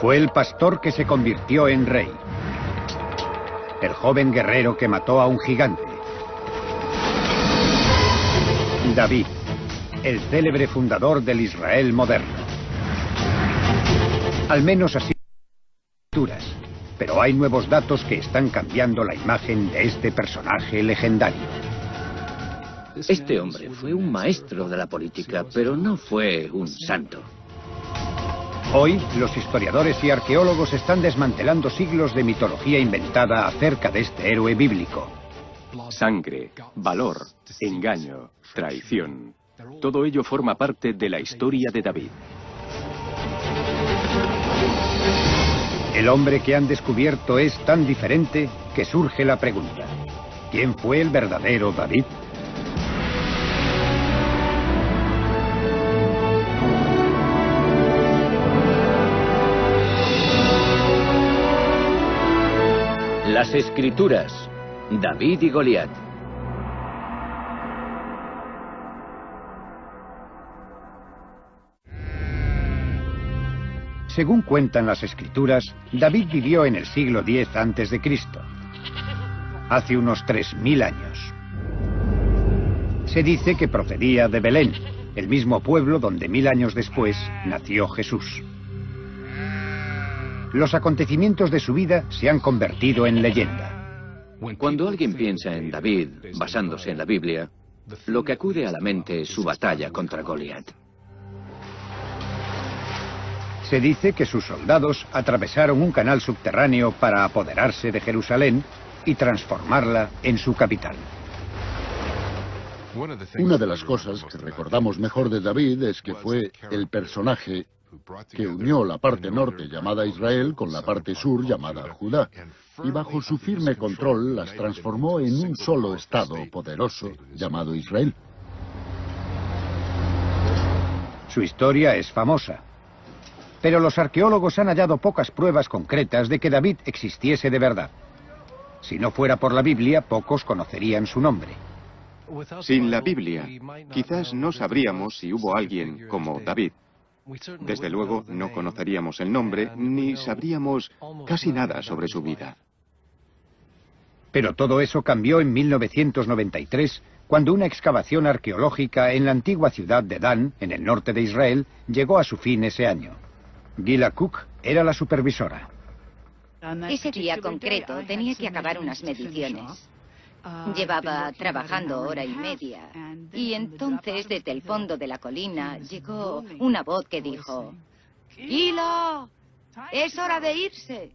Fue el pastor que se convirtió en rey. El joven guerrero que mató a un gigante. David, el célebre fundador del Israel moderno. Al menos así pero hay nuevos datos que están cambiando la imagen de este personaje legendario. Este hombre fue un maestro de la política, pero no fue un santo. Hoy, los historiadores y arqueólogos están desmantelando siglos de mitología inventada acerca de este héroe bíblico. Sangre, valor, engaño, traición. Todo ello forma parte de la historia de David. El hombre que han descubierto es tan diferente que surge la pregunta, ¿quién fue el verdadero David? Las Escrituras, David y Goliat. Según cuentan las escrituras, David vivió en el siglo X a.C., hace unos 3.000 años. Se dice que procedía de Belén, el mismo pueblo donde mil años después nació Jesús. Los acontecimientos de su vida se han convertido en leyenda. Cuando alguien piensa en David, basándose en la Biblia, lo que acude a la mente es su batalla contra Goliat. Se dice que sus soldados atravesaron un canal subterráneo para apoderarse de Jerusalén y transformarla en su capital. Una de las cosas que recordamos mejor de David es que fue el personaje que unió la parte norte llamada Israel con la parte sur llamada Judá, y bajo su firme control las transformó en un solo Estado poderoso llamado Israel. Su historia es famosa. Pero los arqueólogos han hallado pocas pruebas concretas de que David existiese de verdad. Si no fuera por la Biblia, pocos conocerían su nombre. Sin la Biblia, quizás no sabríamos si hubo alguien como David. Desde luego, no conoceríamos el nombre ni sabríamos casi nada sobre su vida. Pero todo eso cambió en 1993, cuando una excavación arqueológica en la antigua ciudad de Dan, en el norte de Israel, llegó a su fin ese año. Gila Cook era la supervisora. Ese día concreto tenía que acabar unas mediciones. Llevaba trabajando hora y media y entonces desde el fondo de la colina llegó una voz que dijo, Gila, es hora de irse.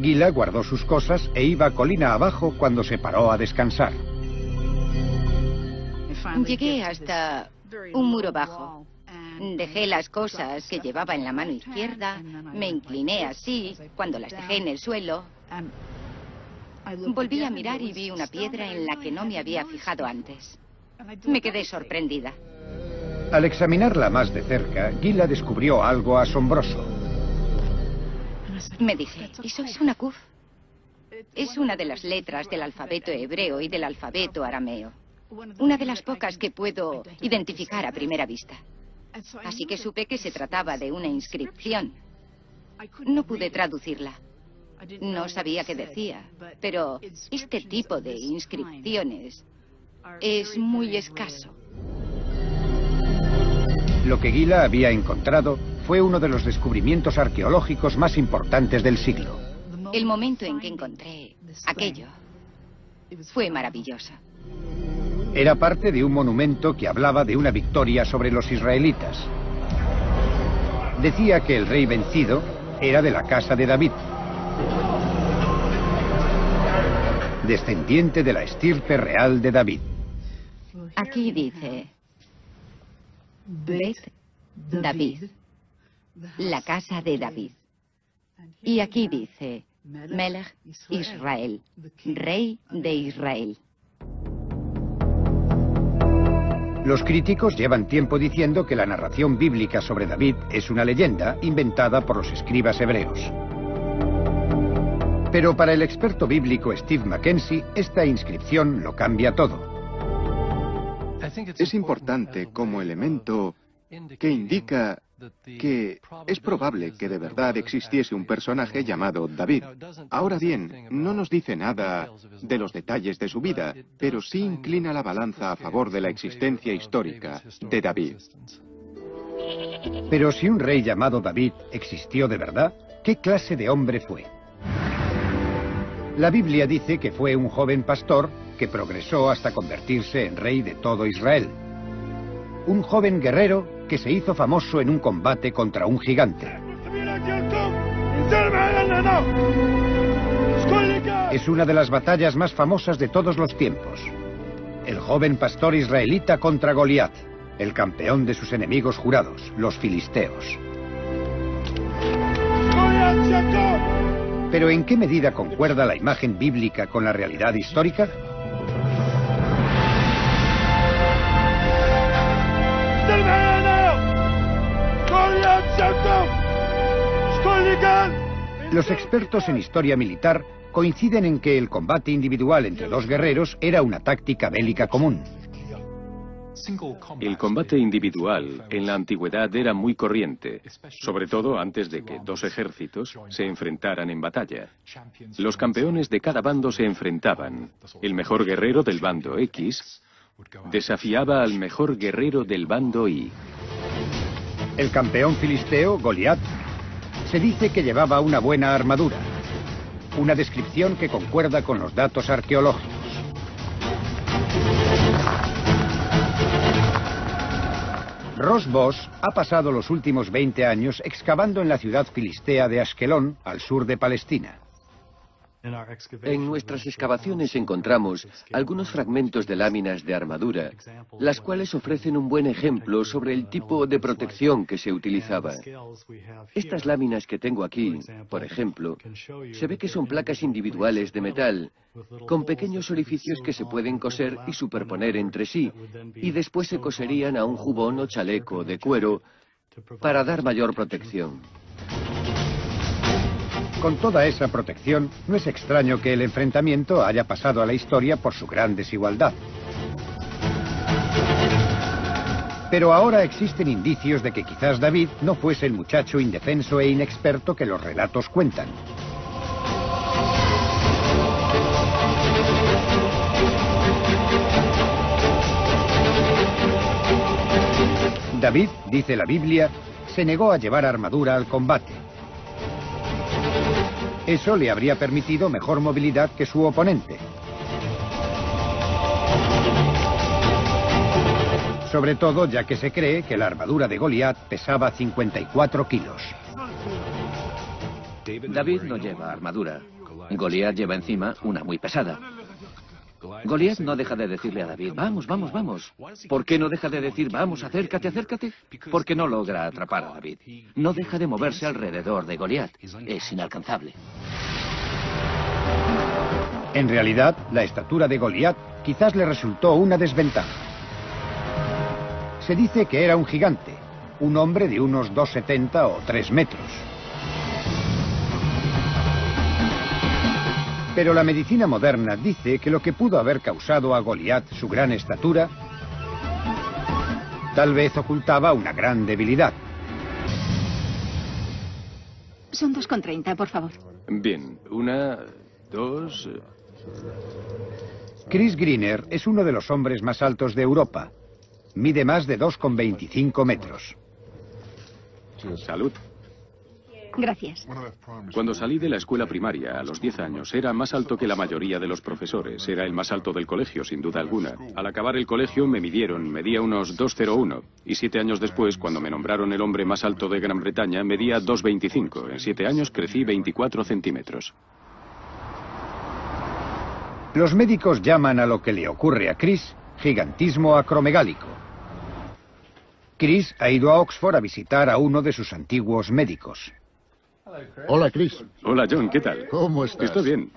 Gila guardó sus cosas e iba colina abajo cuando se paró a descansar. Llegué hasta un muro bajo. Dejé las cosas que llevaba en la mano izquierda, me incliné así cuando las dejé en el suelo. Volví a mirar y vi una piedra en la que no me había fijado antes. Me quedé sorprendida. Al examinarla más de cerca, Gila descubrió algo asombroso. Me dije, ¿eso es una kuf? Es una de las letras del alfabeto hebreo y del alfabeto arameo. Una de las pocas que puedo identificar a primera vista. Así que supe que se trataba de una inscripción. No pude traducirla. No sabía qué decía, pero este tipo de inscripciones es muy escaso. Lo que Gila había encontrado fue uno de los descubrimientos arqueológicos más importantes del siglo. El momento en que encontré aquello fue maravilloso. Era parte de un monumento que hablaba de una victoria sobre los israelitas. Decía que el rey vencido era de la casa de David, descendiente de la estirpe real de David. Aquí dice, Bet David, la casa de David. Y aquí dice, Melech Israel, rey de Israel. Los críticos llevan tiempo diciendo que la narración bíblica sobre David es una leyenda inventada por los escribas hebreos. Pero para el experto bíblico Steve Mackenzie, esta inscripción lo cambia todo. Es importante como elemento que indica que es probable que de verdad existiese un personaje llamado David. Ahora bien, no nos dice nada de los detalles de su vida, pero sí inclina la balanza a favor de la existencia histórica de David. Pero si un rey llamado David existió de verdad, ¿qué clase de hombre fue? La Biblia dice que fue un joven pastor que progresó hasta convertirse en rey de todo Israel. Un joven guerrero que se hizo famoso en un combate contra un gigante. Es una de las batallas más famosas de todos los tiempos. El joven pastor israelita contra Goliat, el campeón de sus enemigos jurados, los filisteos. Pero ¿en qué medida concuerda la imagen bíblica con la realidad histórica? Los expertos en historia militar coinciden en que el combate individual entre dos guerreros era una táctica bélica común. El combate individual en la antigüedad era muy corriente, sobre todo antes de que dos ejércitos se enfrentaran en batalla. Los campeones de cada bando se enfrentaban. El mejor guerrero del bando X desafiaba al mejor guerrero del bando Y. El campeón filisteo, Goliat, se dice que llevaba una buena armadura, una descripción que concuerda con los datos arqueológicos. Ross Boss ha pasado los últimos 20 años excavando en la ciudad filistea de Ashkelon, al sur de Palestina. En nuestras excavaciones encontramos algunos fragmentos de láminas de armadura, las cuales ofrecen un buen ejemplo sobre el tipo de protección que se utilizaba. Estas láminas que tengo aquí, por ejemplo, se ve que son placas individuales de metal, con pequeños orificios que se pueden coser y superponer entre sí, y después se coserían a un jubón o chaleco de cuero para dar mayor protección. Con toda esa protección, no es extraño que el enfrentamiento haya pasado a la historia por su gran desigualdad. Pero ahora existen indicios de que quizás David no fuese el muchacho indefenso e inexperto que los relatos cuentan. David, dice la Biblia, se negó a llevar armadura al combate. Eso le habría permitido mejor movilidad que su oponente. Sobre todo ya que se cree que la armadura de Goliat pesaba 54 kilos. David no lleva armadura. Goliat lleva encima una muy pesada. Goliat no deja de decirle a David, vamos, vamos, vamos. ¿Por qué no deja de decir, vamos, acércate, acércate? Porque no logra atrapar a David. No deja de moverse alrededor de Goliat. Es inalcanzable. En realidad, la estatura de Goliat quizás le resultó una desventaja. Se dice que era un gigante, un hombre de unos 2,70 o 3 metros. Pero la medicina moderna dice que lo que pudo haber causado a Goliat su gran estatura tal vez ocultaba una gran debilidad. Son 2,30, por favor. Bien, una, dos... Chris Greener es uno de los hombres más altos de Europa. Mide más de 2,25 metros. Salud. Gracias. Cuando salí de la escuela primaria a los 10 años, era más alto que la mayoría de los profesores. Era el más alto del colegio, sin duda alguna. Al acabar el colegio me midieron, medía unos 2,01. Y siete años después, cuando me nombraron el hombre más alto de Gran Bretaña, medía 2,25. En siete años crecí 24 centímetros. Los médicos llaman a lo que le ocurre a Chris gigantismo acromegálico. Chris ha ido a Oxford a visitar a uno de sus antiguos médicos. Hola, Chris. Hola, John, ¿qué tal? ¿Cómo estás? Estoy bien.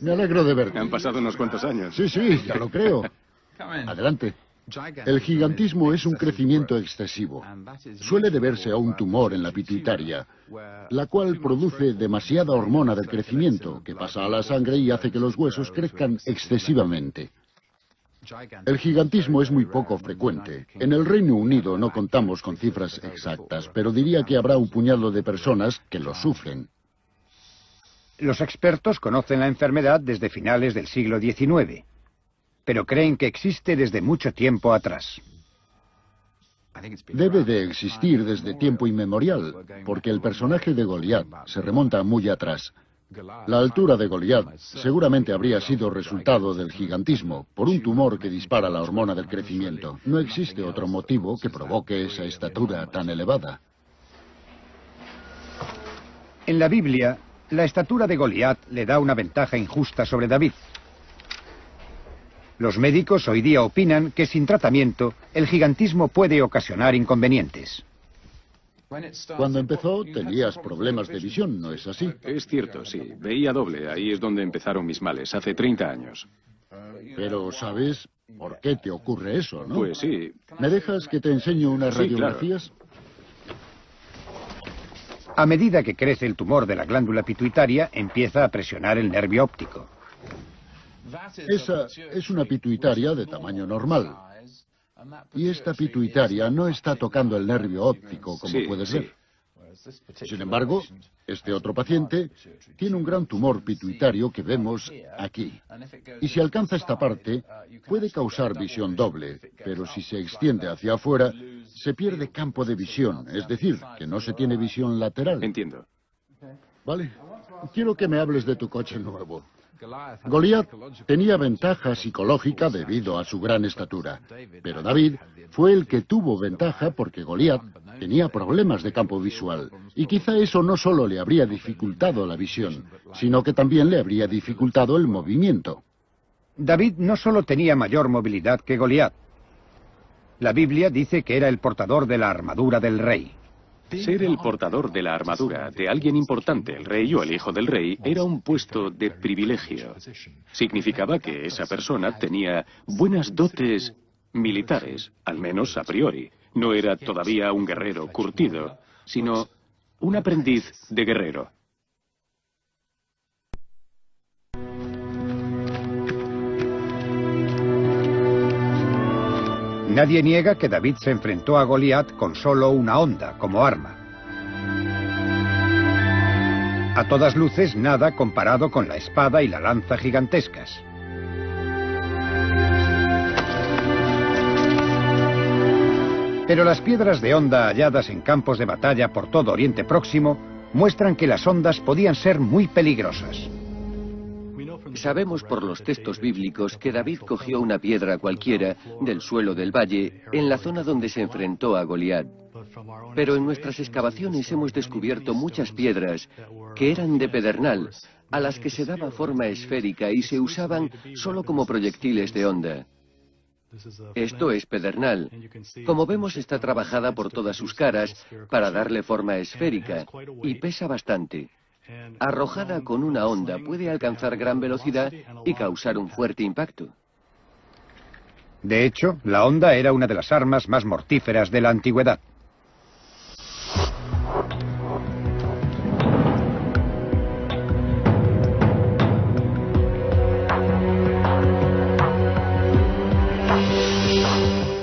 Me alegro de verte. Han pasado unos cuantos años. Sí, sí, ya lo creo. Adelante. El gigantismo es un crecimiento excesivo. Suele deberse a un tumor en la pituitaria, la cual produce demasiada hormona del crecimiento que pasa a la sangre y hace que los huesos crezcan excesivamente. El gigantismo es muy poco frecuente. En el Reino Unido no contamos con cifras exactas, pero diría que habrá un puñado de personas que lo sufren. Los expertos conocen la enfermedad desde finales del siglo XIX, pero creen que existe desde mucho tiempo atrás. Debe de existir desde tiempo inmemorial, porque el personaje de Goliat se remonta muy atrás. La altura de Goliat seguramente habría sido resultado del gigantismo, por un tumor que dispara la hormona del crecimiento. No existe otro motivo que provoque esa estatura tan elevada. En la Biblia, la estatura de Goliat le da una ventaja injusta sobre David. Los médicos hoy día opinan que sin tratamiento el gigantismo puede ocasionar inconvenientes. Cuando empezó tenías problemas de visión, ¿no es así? Es cierto, sí. Veía doble. Ahí es donde empezaron mis males, hace 30 años. Pero ¿sabes por qué te ocurre eso, no? Pues sí. ¿Me dejas que te enseñe unas radiografías? A medida que crece el tumor de la glándula pituitaria, empieza a presionar el nervio óptico. Esa es una pituitaria de tamaño normal. Y esta pituitaria no está tocando el nervio óptico, como puedes ver. Sin embargo, este otro paciente tiene un gran tumor pituitario que vemos aquí. Y si alcanza esta parte, puede causar visión doble, pero si se extiende hacia afuera, se pierde campo de visión, es decir, que no se tiene visión lateral. Entiendo. Vale. Quiero que me hables de tu coche nuevo. Goliat tenía ventaja psicológica debido a su gran estatura, pero David fue el que tuvo ventaja porque Goliat tenía problemas de campo visual, y quizá eso no solo le habría dificultado la visión, sino que también le habría dificultado el movimiento. David no solo tenía mayor movilidad que Goliat. La Biblia dice que era el portador de la armadura del rey. Ser el portador de la armadura de alguien importante, el rey o el hijo del rey, era un puesto de privilegio. Significaba que esa persona tenía buenas dotes militares, al menos a priori. No era todavía un guerrero curtido, sino un aprendiz de guerrero. Nadie niega que David se enfrentó a Goliat con solo una onda como arma. A todas luces, nada comparado con la espada y la lanza gigantescas. Pero las piedras de onda halladas en campos de batalla por todo Oriente Próximo muestran que las ondas podían ser muy peligrosas. Sabemos por los textos bíblicos que David cogió una piedra cualquiera del suelo del valle en la zona donde se enfrentó a Goliat. Pero en nuestras excavaciones hemos descubierto muchas piedras que eran de pedernal, a las que se daba forma esférica y se usaban solo como proyectiles de onda. Esto es pedernal. Como vemos está trabajada por todas sus caras para darle forma esférica y pesa bastante. Arrojada con una onda puede alcanzar gran velocidad y causar un fuerte impacto. De hecho, la onda era una de las armas más mortíferas de la antigüedad.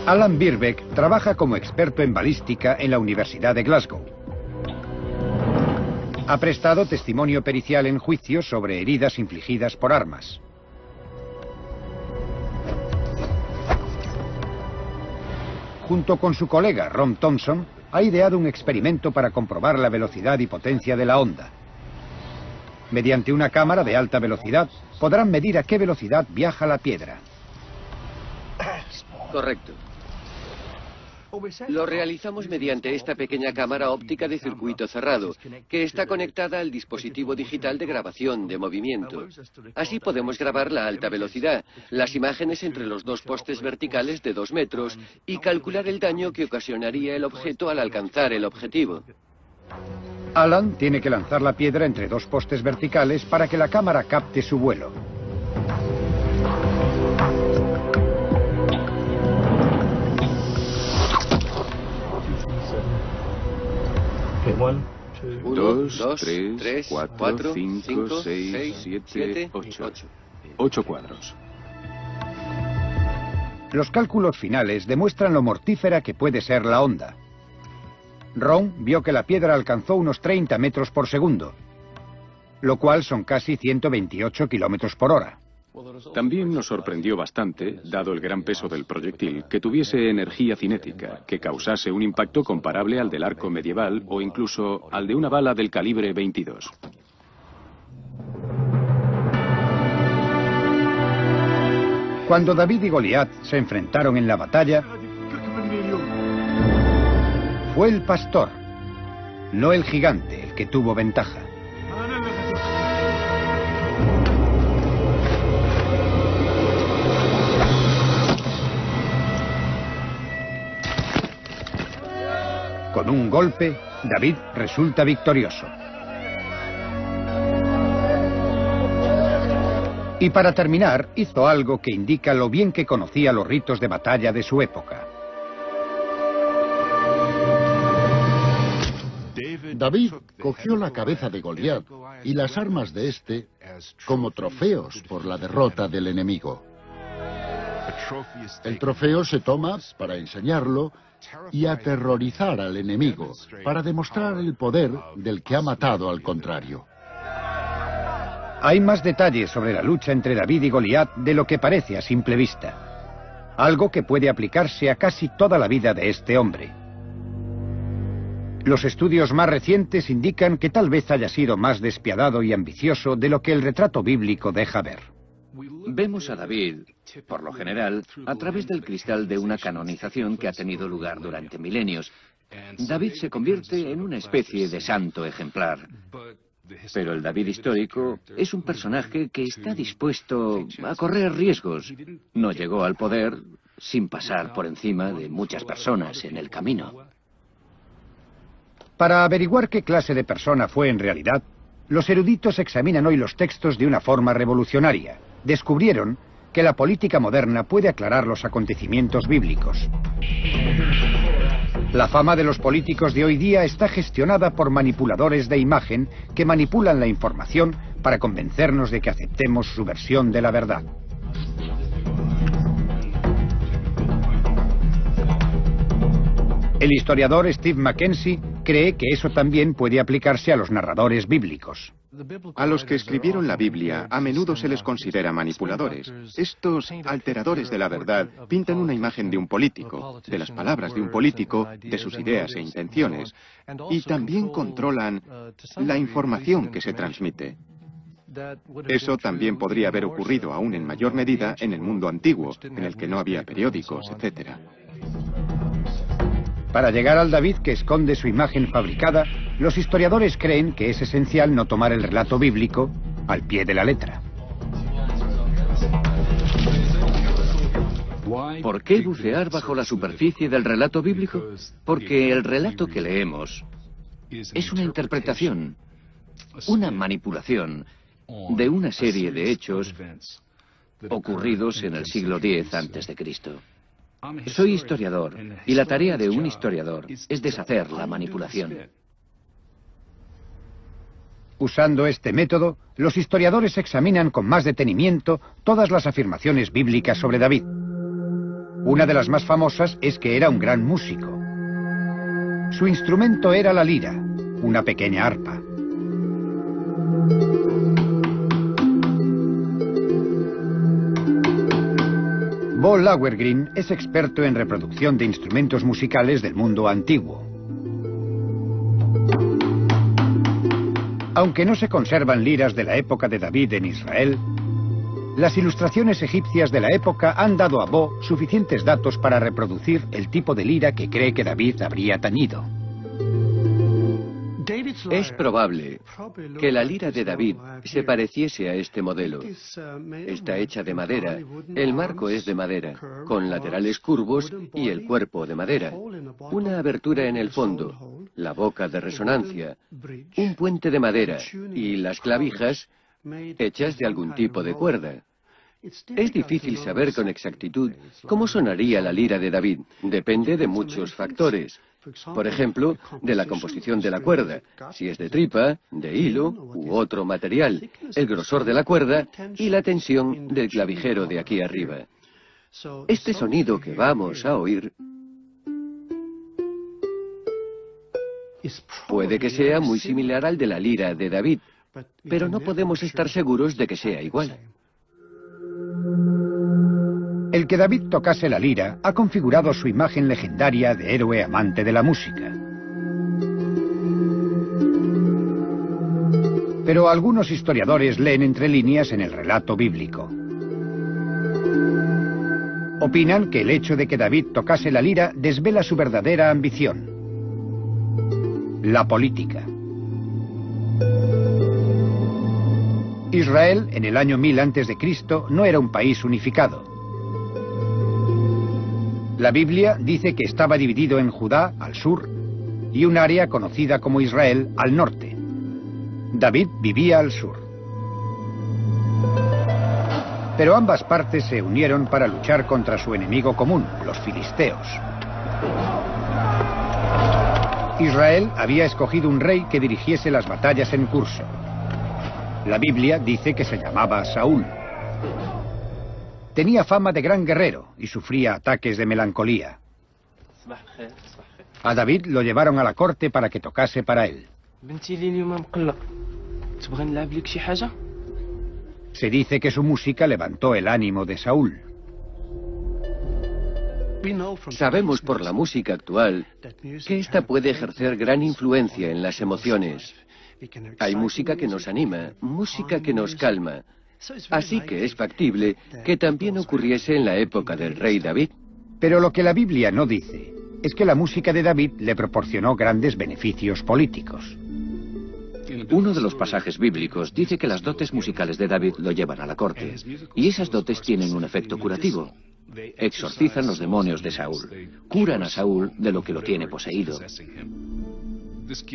Alan Birbeck trabaja como experto en balística en la Universidad de Glasgow. Ha prestado testimonio pericial en juicio sobre heridas infligidas por armas. Junto con su colega Ron Thompson, ha ideado un experimento para comprobar la velocidad y potencia de la onda. Mediante una cámara de alta velocidad, podrán medir a qué velocidad viaja la piedra. Correcto. Lo realizamos mediante esta pequeña cámara óptica de circuito cerrado, que está conectada al dispositivo digital de grabación de movimiento. Así podemos grabar la alta velocidad, las imágenes entre los dos postes verticales de dos metros y calcular el daño que ocasionaría el objeto al alcanzar el objetivo. Alan tiene que lanzar la piedra entre dos postes verticales para que la cámara capte su vuelo. Dos, dos, tres, cuatro, cinco, seis, siete, ocho. Ocho cuadros. Los cálculos finales demuestran lo mortífera que puede ser la onda. Ron vio que la piedra alcanzó unos 30 metros por segundo, lo cual son casi 128 kilómetros por hora. También nos sorprendió bastante, dado el gran peso del proyectil, que tuviese energía cinética, que causase un impacto comparable al del arco medieval o incluso al de una bala del calibre 22. Cuando David y Goliat se enfrentaron en la batalla, fue el pastor, no el gigante, el que tuvo ventaja. Con un golpe, David resulta victorioso. Y para terminar, hizo algo que indica lo bien que conocía los ritos de batalla de su época. David cogió la cabeza de Goliat y las armas de éste como trofeos por la derrota del enemigo. El trofeo se toma para enseñarlo y aterrorizar al enemigo, para demostrar el poder del que ha matado al contrario. Hay más detalles sobre la lucha entre David y Goliat de lo que parece a simple vista. Algo que puede aplicarse a casi toda la vida de este hombre. Los estudios más recientes indican que tal vez haya sido más despiadado y ambicioso de lo que el retrato bíblico deja ver. Vemos a David, por lo general, a través del cristal de una canonización que ha tenido lugar durante milenios. David se convierte en una especie de santo ejemplar. Pero el David histórico es un personaje que está dispuesto a correr riesgos. No llegó al poder sin pasar por encima de muchas personas en el camino. Para averiguar qué clase de persona fue en realidad, los eruditos examinan hoy los textos de una forma revolucionaria descubrieron que la política moderna puede aclarar los acontecimientos bíblicos. La fama de los políticos de hoy día está gestionada por manipuladores de imagen que manipulan la información para convencernos de que aceptemos su versión de la verdad. El historiador Steve Mackenzie cree que eso también puede aplicarse a los narradores bíblicos. A los que escribieron la Biblia a menudo se les considera manipuladores. Estos alteradores de la verdad pintan una imagen de un político, de las palabras de un político, de sus ideas e intenciones, y también controlan la información que se transmite. Eso también podría haber ocurrido aún en mayor medida en el mundo antiguo, en el que no había periódicos, etc. Para llegar al David que esconde su imagen fabricada, los historiadores creen que es esencial no tomar el relato bíblico al pie de la letra. ¿Por qué bucear bajo la superficie del relato bíblico? Porque el relato que leemos es una interpretación, una manipulación de una serie de hechos ocurridos en el siglo X Cristo. Soy historiador y la tarea de un historiador es deshacer la manipulación. Usando este método, los historiadores examinan con más detenimiento todas las afirmaciones bíblicas sobre David. Una de las más famosas es que era un gran músico. Su instrumento era la lira, una pequeña arpa. Bo Lauergreen es experto en reproducción de instrumentos musicales del mundo antiguo. Aunque no se conservan liras de la época de David en Israel, las ilustraciones egipcias de la época han dado a Bo suficientes datos para reproducir el tipo de lira que cree que David habría tañido. Es probable que la lira de David se pareciese a este modelo. Está hecha de madera, el marco es de madera, con laterales curvos y el cuerpo de madera, una abertura en el fondo, la boca de resonancia, un puente de madera y las clavijas hechas de algún tipo de cuerda. Es difícil saber con exactitud cómo sonaría la lira de David. Depende de muchos factores. Por ejemplo, de la composición de la cuerda, si es de tripa, de hilo u otro material, el grosor de la cuerda y la tensión del clavijero de aquí arriba. Este sonido que vamos a oír puede que sea muy similar al de la lira de David, pero no podemos estar seguros de que sea igual. El que David tocase la lira ha configurado su imagen legendaria de héroe amante de la música. Pero algunos historiadores leen entre líneas en el relato bíblico. Opinan que el hecho de que David tocase la lira desvela su verdadera ambición, la política. Israel, en el año 1000 a.C., no era un país unificado. La Biblia dice que estaba dividido en Judá, al sur, y un área conocida como Israel, al norte. David vivía al sur. Pero ambas partes se unieron para luchar contra su enemigo común, los filisteos. Israel había escogido un rey que dirigiese las batallas en curso. La Biblia dice que se llamaba Saúl. Tenía fama de gran guerrero y sufría ataques de melancolía. A David lo llevaron a la corte para que tocase para él. Se dice que su música levantó el ánimo de Saúl. Sabemos por la música actual que ésta puede ejercer gran influencia en las emociones. Hay música que nos anima, música que nos calma. Así que es factible que también ocurriese en la época del rey David. Pero lo que la Biblia no dice es que la música de David le proporcionó grandes beneficios políticos. Uno de los pasajes bíblicos dice que las dotes musicales de David lo llevan a la corte, y esas dotes tienen un efecto curativo. Exorcizan los demonios de Saúl, curan a Saúl de lo que lo tiene poseído.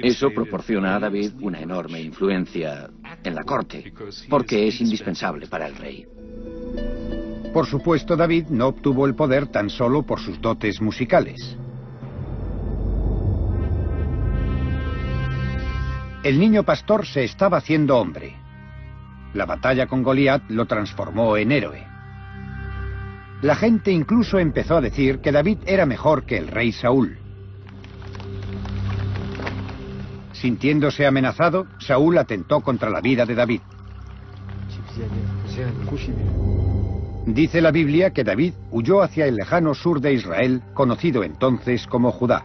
Eso proporciona a David una enorme influencia en la corte, porque es indispensable para el rey. Por supuesto, David no obtuvo el poder tan solo por sus dotes musicales. El niño pastor se estaba haciendo hombre. La batalla con Goliat lo transformó en héroe. La gente incluso empezó a decir que David era mejor que el rey Saúl. Sintiéndose amenazado, Saúl atentó contra la vida de David. Dice la Biblia que David huyó hacia el lejano sur de Israel, conocido entonces como Judá.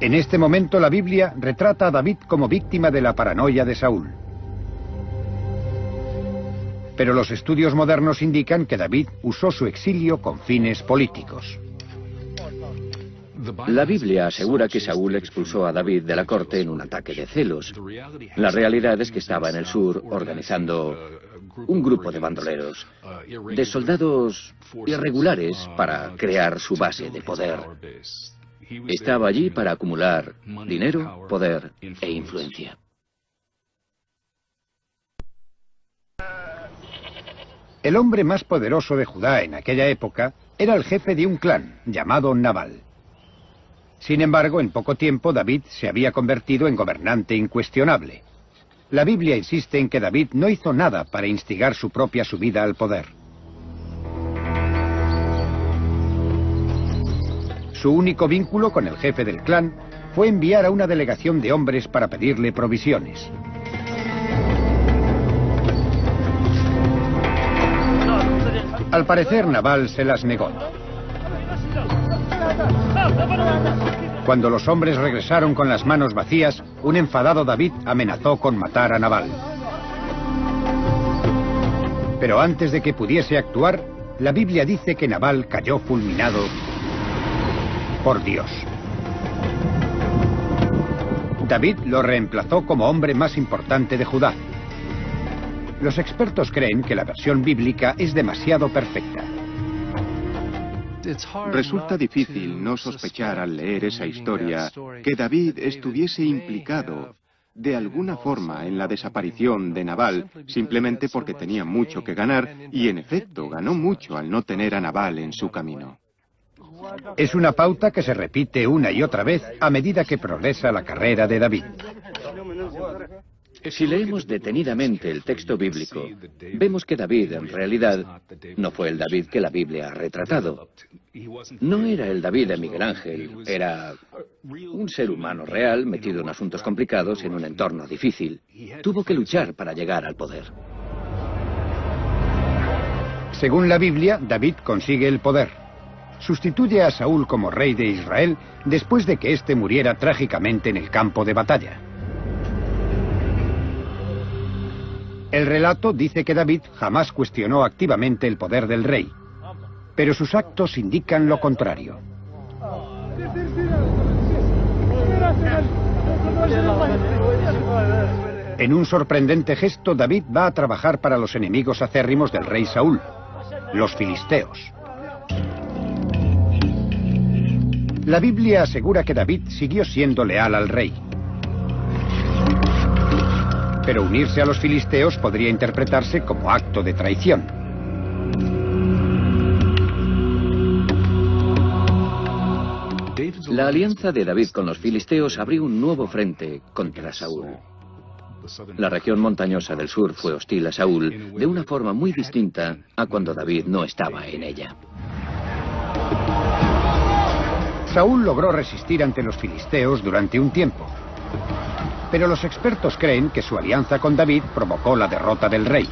En este momento la Biblia retrata a David como víctima de la paranoia de Saúl. Pero los estudios modernos indican que David usó su exilio con fines políticos. La Biblia asegura que Saúl expulsó a David de la corte en un ataque de celos. La realidad es que estaba en el sur organizando un grupo de bandoleros, de soldados irregulares para crear su base de poder. Estaba allí para acumular dinero, poder e influencia. El hombre más poderoso de Judá en aquella época era el jefe de un clan llamado Nabal. Sin embargo, en poco tiempo David se había convertido en gobernante incuestionable. La Biblia insiste en que David no hizo nada para instigar su propia subida al poder. Su único vínculo con el jefe del clan fue enviar a una delegación de hombres para pedirle provisiones. Al parecer, Naval se las negó. Cuando los hombres regresaron con las manos vacías, un enfadado David amenazó con matar a Naval. Pero antes de que pudiese actuar, la Biblia dice que Naval cayó fulminado por Dios. David lo reemplazó como hombre más importante de Judá. Los expertos creen que la versión bíblica es demasiado perfecta. Resulta difícil no sospechar al leer esa historia que David estuviese implicado de alguna forma en la desaparición de Nabal simplemente porque tenía mucho que ganar y en efecto ganó mucho al no tener a Nabal en su camino. Es una pauta que se repite una y otra vez a medida que progresa la carrera de David. Si leemos detenidamente el texto bíblico, vemos que David en realidad no fue el David que la Biblia ha retratado. No era el David de Miguel Ángel, era un ser humano real metido en asuntos complicados en un entorno difícil. Tuvo que luchar para llegar al poder. Según la Biblia, David consigue el poder. Sustituye a Saúl como rey de Israel después de que éste muriera trágicamente en el campo de batalla. El relato dice que David jamás cuestionó activamente el poder del rey, pero sus actos indican lo contrario. En un sorprendente gesto, David va a trabajar para los enemigos acérrimos del rey Saúl, los filisteos. La Biblia asegura que David siguió siendo leal al rey. Pero unirse a los filisteos podría interpretarse como acto de traición. La alianza de David con los filisteos abrió un nuevo frente contra Saúl. La región montañosa del sur fue hostil a Saúl de una forma muy distinta a cuando David no estaba en ella. Saúl logró resistir ante los filisteos durante un tiempo, pero los expertos creen que su alianza con David provocó la derrota del rey.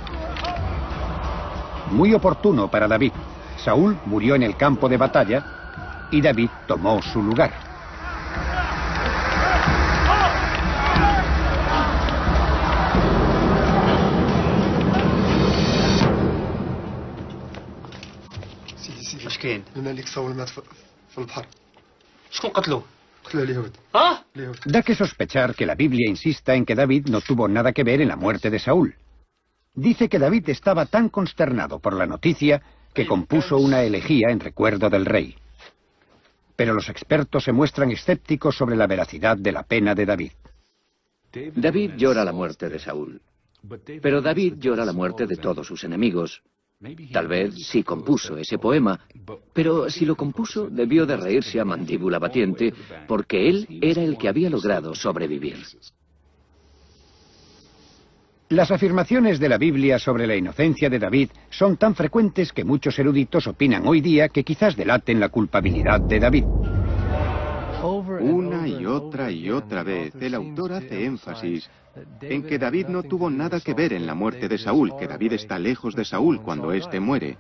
Muy oportuno para David. Saúl murió en el campo de batalla y David tomó su lugar. Da que sospechar que la Biblia insista en que David no tuvo nada que ver en la muerte de Saúl. Dice que David estaba tan consternado por la noticia que compuso una elegía en recuerdo del rey. Pero los expertos se muestran escépticos sobre la veracidad de la pena de David. David llora la muerte de Saúl, pero David llora la muerte de todos sus enemigos, Tal vez sí compuso ese poema, pero si lo compuso debió de reírse a mandíbula batiente porque él era el que había logrado sobrevivir. Las afirmaciones de la Biblia sobre la inocencia de David son tan frecuentes que muchos eruditos opinan hoy día que quizás delaten la culpabilidad de David. Y otra y otra vez el autor hace énfasis en que David no tuvo nada que ver en la muerte de Saúl, que David está lejos de Saúl cuando éste muere.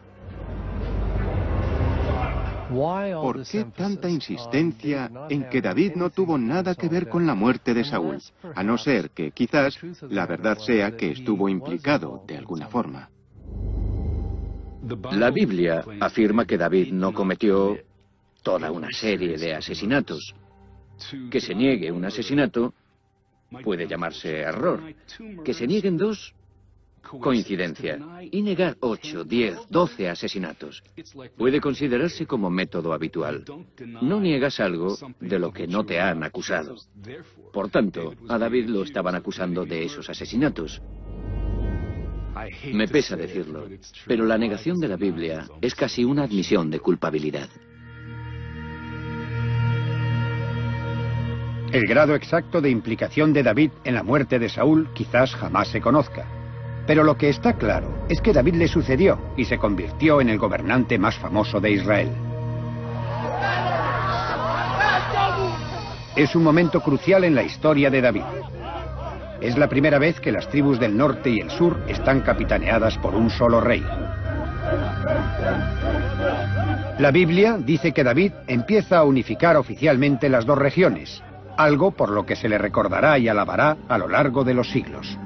¿Por qué tanta insistencia en que David no tuvo nada que ver con la muerte de Saúl? A no ser que quizás la verdad sea que estuvo implicado de alguna forma. La Biblia afirma que David no cometió toda una serie de asesinatos. Que se niegue un asesinato puede llamarse error. Que se nieguen dos, coincidencia. Y negar 8, 10, 12 asesinatos puede considerarse como método habitual. No niegas algo de lo que no te han acusado. Por tanto, a David lo estaban acusando de esos asesinatos. Me pesa decirlo, pero la negación de la Biblia es casi una admisión de culpabilidad. El grado exacto de implicación de David en la muerte de Saúl quizás jamás se conozca. Pero lo que está claro es que David le sucedió y se convirtió en el gobernante más famoso de Israel. Es un momento crucial en la historia de David. Es la primera vez que las tribus del norte y el sur están capitaneadas por un solo rey. La Biblia dice que David empieza a unificar oficialmente las dos regiones, algo por lo que se le recordará y alabará a lo largo de los siglos.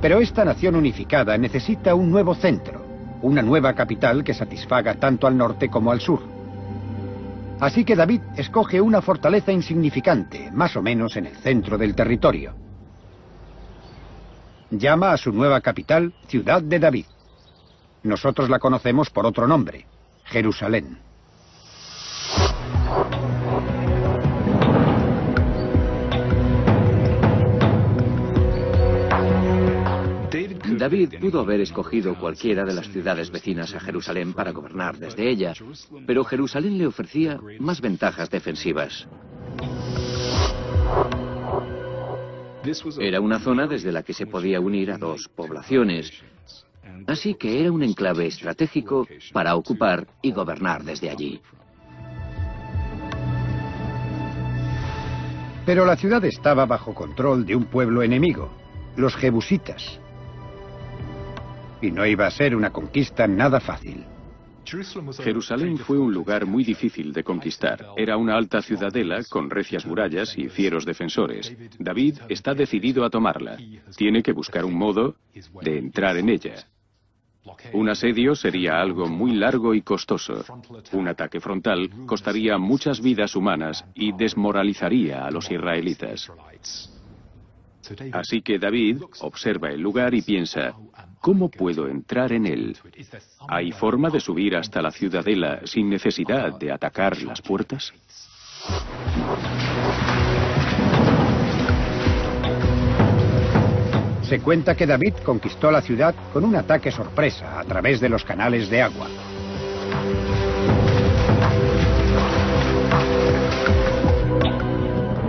Pero esta nación unificada necesita un nuevo centro, una nueva capital que satisfaga tanto al norte como al sur. Así que David escoge una fortaleza insignificante, más o menos en el centro del territorio. Llama a su nueva capital Ciudad de David. Nosotros la conocemos por otro nombre, Jerusalén. David pudo haber escogido cualquiera de las ciudades vecinas a Jerusalén para gobernar desde ella, pero Jerusalén le ofrecía más ventajas defensivas. Era una zona desde la que se podía unir a dos poblaciones, así que era un enclave estratégico para ocupar y gobernar desde allí. Pero la ciudad estaba bajo control de un pueblo enemigo, los jebusitas. Y no iba a ser una conquista nada fácil. Jerusalén fue un lugar muy difícil de conquistar. Era una alta ciudadela con recias murallas y fieros defensores. David está decidido a tomarla. Tiene que buscar un modo de entrar en ella. Un asedio sería algo muy largo y costoso. Un ataque frontal costaría muchas vidas humanas y desmoralizaría a los israelitas. Así que David observa el lugar y piensa, ¿cómo puedo entrar en él? ¿Hay forma de subir hasta la ciudadela sin necesidad de atacar las puertas? Se cuenta que David conquistó la ciudad con un ataque sorpresa a través de los canales de agua.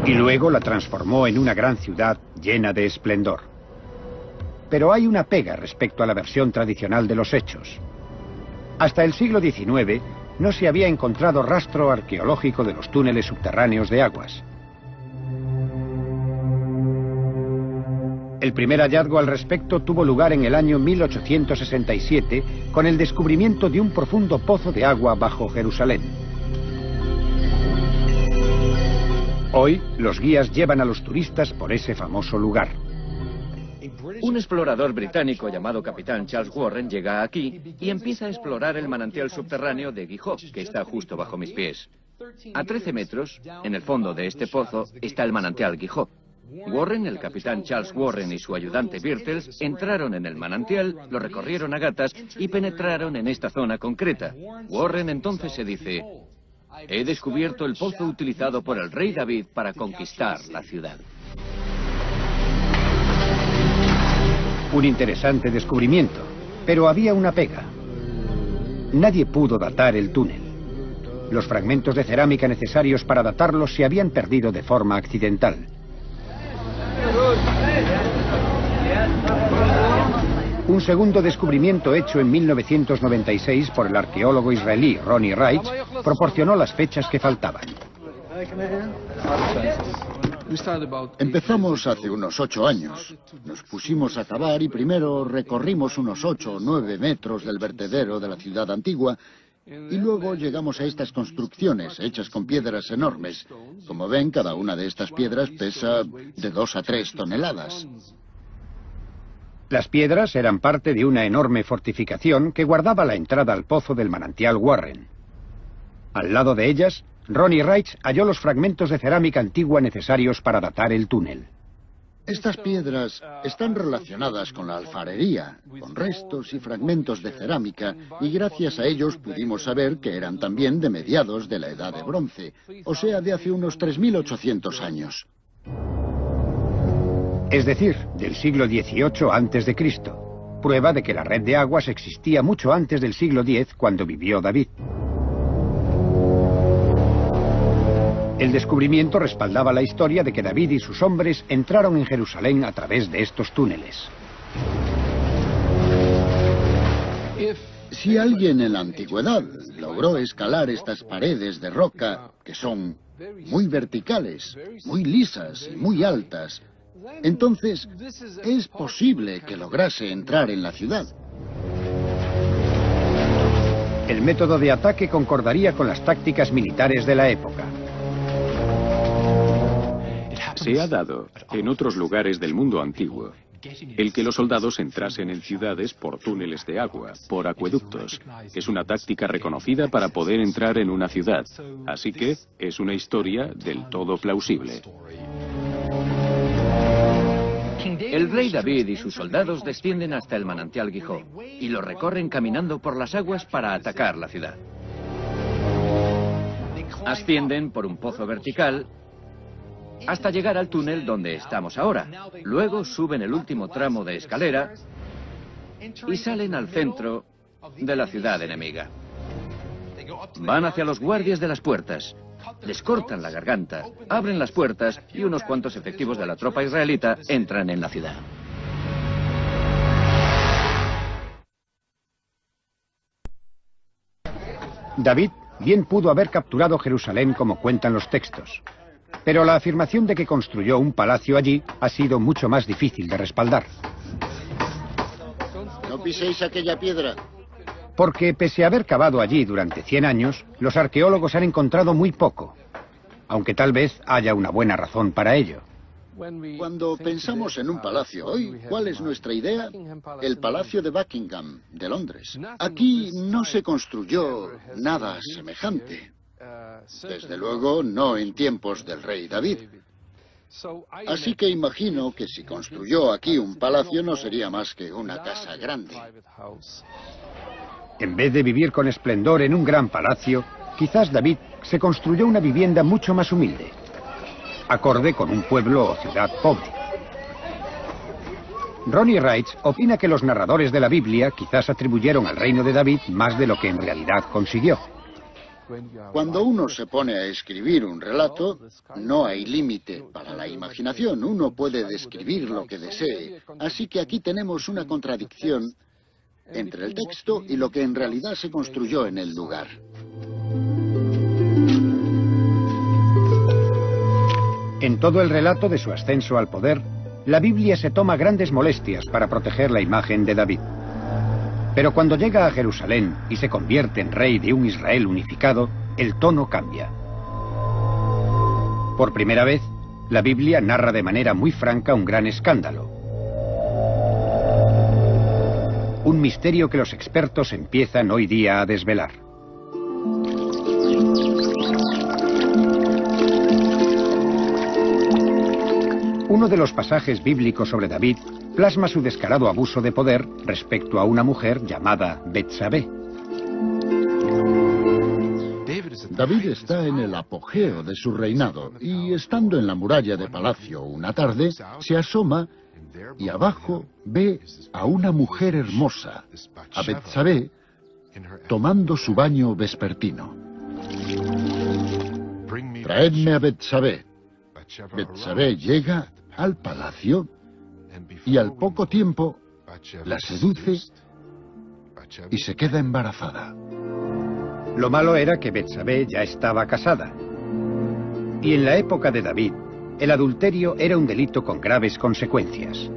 Y luego la transformó en una gran ciudad llena de esplendor. Pero hay una pega respecto a la versión tradicional de los hechos. Hasta el siglo XIX no se había encontrado rastro arqueológico de los túneles subterráneos de aguas. El primer hallazgo al respecto tuvo lugar en el año 1867 con el descubrimiento de un profundo pozo de agua bajo Jerusalén. Hoy los guías llevan a los turistas por ese famoso lugar. Un explorador británico llamado Capitán Charles Warren llega aquí y empieza a explorar el manantial subterráneo de Guijot, que está justo bajo mis pies. A 13 metros, en el fondo de este pozo, está el manantial Guijot. Warren, el capitán Charles Warren y su ayudante Birtles entraron en el manantial, lo recorrieron a gatas y penetraron en esta zona concreta. Warren entonces se dice, he descubierto el pozo utilizado por el rey David para conquistar la ciudad. Un interesante descubrimiento, pero había una pega. Nadie pudo datar el túnel. Los fragmentos de cerámica necesarios para datarlo se habían perdido de forma accidental. Un segundo descubrimiento hecho en 1996 por el arqueólogo israelí Ronnie Reich proporcionó las fechas que faltaban. Empezamos hace unos ocho años. Nos pusimos a cavar y primero recorrimos unos ocho o nueve metros del vertedero de la ciudad antigua y luego llegamos a estas construcciones hechas con piedras enormes. Como ven, cada una de estas piedras pesa de dos a tres toneladas. Las piedras eran parte de una enorme fortificación que guardaba la entrada al pozo del manantial Warren. Al lado de ellas, Ronnie Reich halló los fragmentos de cerámica antigua necesarios para datar el túnel. Estas piedras están relacionadas con la alfarería, con restos y fragmentos de cerámica, y gracias a ellos pudimos saber que eran también de mediados de la Edad de Bronce, o sea, de hace unos 3.800 años. Es decir, del siglo XVIII Cristo, prueba de que la red de aguas existía mucho antes del siglo X cuando vivió David. El descubrimiento respaldaba la historia de que David y sus hombres entraron en Jerusalén a través de estos túneles. Si alguien en la antigüedad logró escalar estas paredes de roca, que son muy verticales, muy lisas y muy altas, entonces es posible que lograse entrar en la ciudad. El método de ataque concordaría con las tácticas militares de la época. Se ha dado en otros lugares del mundo antiguo el que los soldados entrasen en ciudades por túneles de agua, por acueductos. Es una táctica reconocida para poder entrar en una ciudad. Así que es una historia del todo plausible. El rey David y sus soldados descienden hasta el manantial Guijó y lo recorren caminando por las aguas para atacar la ciudad. Ascienden por un pozo vertical hasta llegar al túnel donde estamos ahora. Luego suben el último tramo de escalera y salen al centro de la ciudad enemiga. Van hacia los guardias de las puertas les cortan la garganta, abren las puertas y unos cuantos efectivos de la tropa israelita entran en la ciudad. David bien pudo haber capturado Jerusalén como cuentan los textos, pero la afirmación de que construyó un palacio allí ha sido mucho más difícil de respaldar. No piséis aquella piedra. Porque pese a haber cavado allí durante 100 años, los arqueólogos han encontrado muy poco, aunque tal vez haya una buena razón para ello. Cuando pensamos en un palacio hoy, ¿cuál es nuestra idea? El Palacio de Buckingham, de Londres. Aquí no se construyó nada semejante. Desde luego, no en tiempos del rey David. Así que imagino que si construyó aquí un palacio no sería más que una casa grande. En vez de vivir con esplendor en un gran palacio, quizás David se construyó una vivienda mucho más humilde acorde con un pueblo o ciudad pobre. Ronnie Wright opina que los narradores de la Biblia quizás atribuyeron al reino de David más de lo que en realidad consiguió. Cuando uno se pone a escribir un relato, no hay límite para la imaginación. Uno puede describir lo que desee. Así que aquí tenemos una contradicción entre el texto y lo que en realidad se construyó en el lugar. En todo el relato de su ascenso al poder, la Biblia se toma grandes molestias para proteger la imagen de David. Pero cuando llega a Jerusalén y se convierte en rey de un Israel unificado, el tono cambia. Por primera vez, la Biblia narra de manera muy franca un gran escándalo. Un misterio que los expertos empiezan hoy día a desvelar. Uno de los pasajes bíblicos sobre David plasma su descarado abuso de poder respecto a una mujer llamada Betsabé. David está en el apogeo de su reinado y estando en la muralla de palacio una tarde, se asoma y abajo ve a una mujer hermosa, a Betsabé, tomando su baño vespertino. Traedme a Betsabé. Betsabé llega al palacio y al poco tiempo la seduce y se queda embarazada. Lo malo era que Betsabé ya estaba casada. Y en la época de David, el adulterio era un delito con graves consecuencias.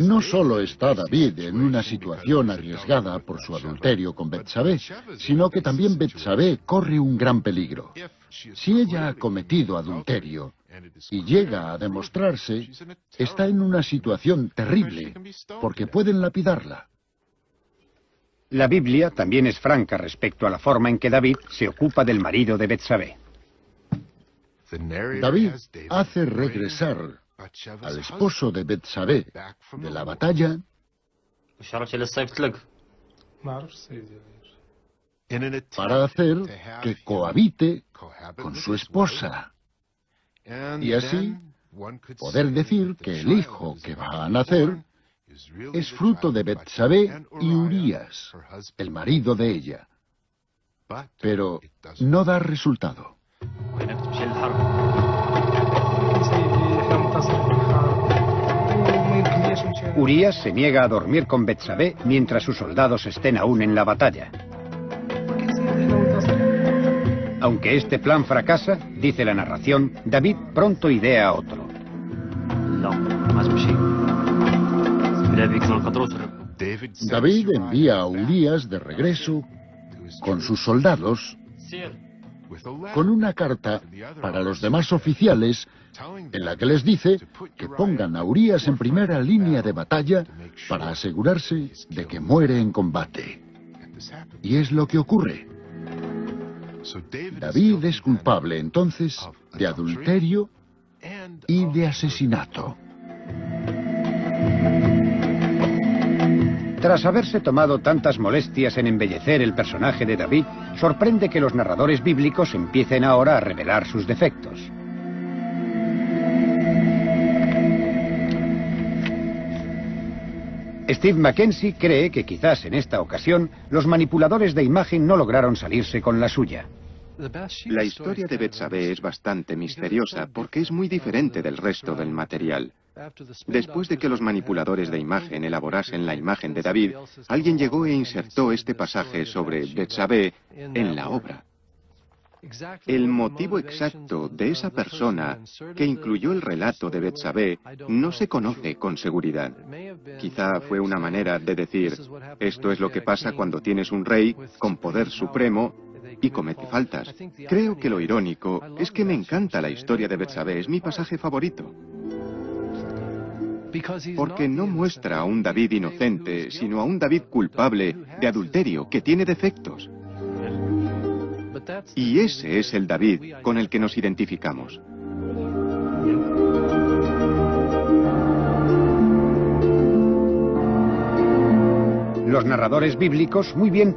No solo está David en una situación arriesgada por su adulterio con Betsabé, sino que también Betsabé corre un gran peligro. Si ella ha cometido adulterio, y llega a demostrarse, está en una situación terrible, porque pueden lapidarla. La Biblia también es franca respecto a la forma en que David se ocupa del marido de Betsabé. David hace regresar al esposo de Betsabé de la batalla. Para hacer que cohabite con su esposa. Y así poder decir que el hijo que va a nacer es fruto de Betsabé y Urias, el marido de ella. Pero no da resultado. Urias se niega a dormir con Betsabé mientras sus soldados estén aún en la batalla. Aunque este plan fracasa, dice la narración, David pronto idea otro. David envía a Urias de regreso con sus soldados con una carta para los demás oficiales en la que les dice que pongan a Urias en primera línea de batalla para asegurarse de que muere en combate. Y es lo que ocurre. David es culpable entonces de adulterio y de asesinato. Tras haberse tomado tantas molestias en embellecer el personaje de David, sorprende que los narradores bíblicos empiecen ahora a revelar sus defectos. Steve Mackenzie cree que quizás en esta ocasión los manipuladores de imagen no lograron salirse con la suya. La historia de Betsabé es bastante misteriosa porque es muy diferente del resto del material. Después de que los manipuladores de imagen elaborasen la imagen de David, alguien llegó e insertó este pasaje sobre Betsabé en la obra. El motivo exacto de esa persona que incluyó el relato de Betsabé no se conoce con seguridad. Quizá fue una manera de decir, esto es lo que pasa cuando tienes un rey con poder supremo y comete faltas. Creo que lo irónico es que me encanta la historia de Betsabé, es mi pasaje favorito. Porque no muestra a un David inocente, sino a un David culpable de adulterio, que tiene defectos. Y ese es el David con el que nos identificamos. Los narradores bíblicos muy bien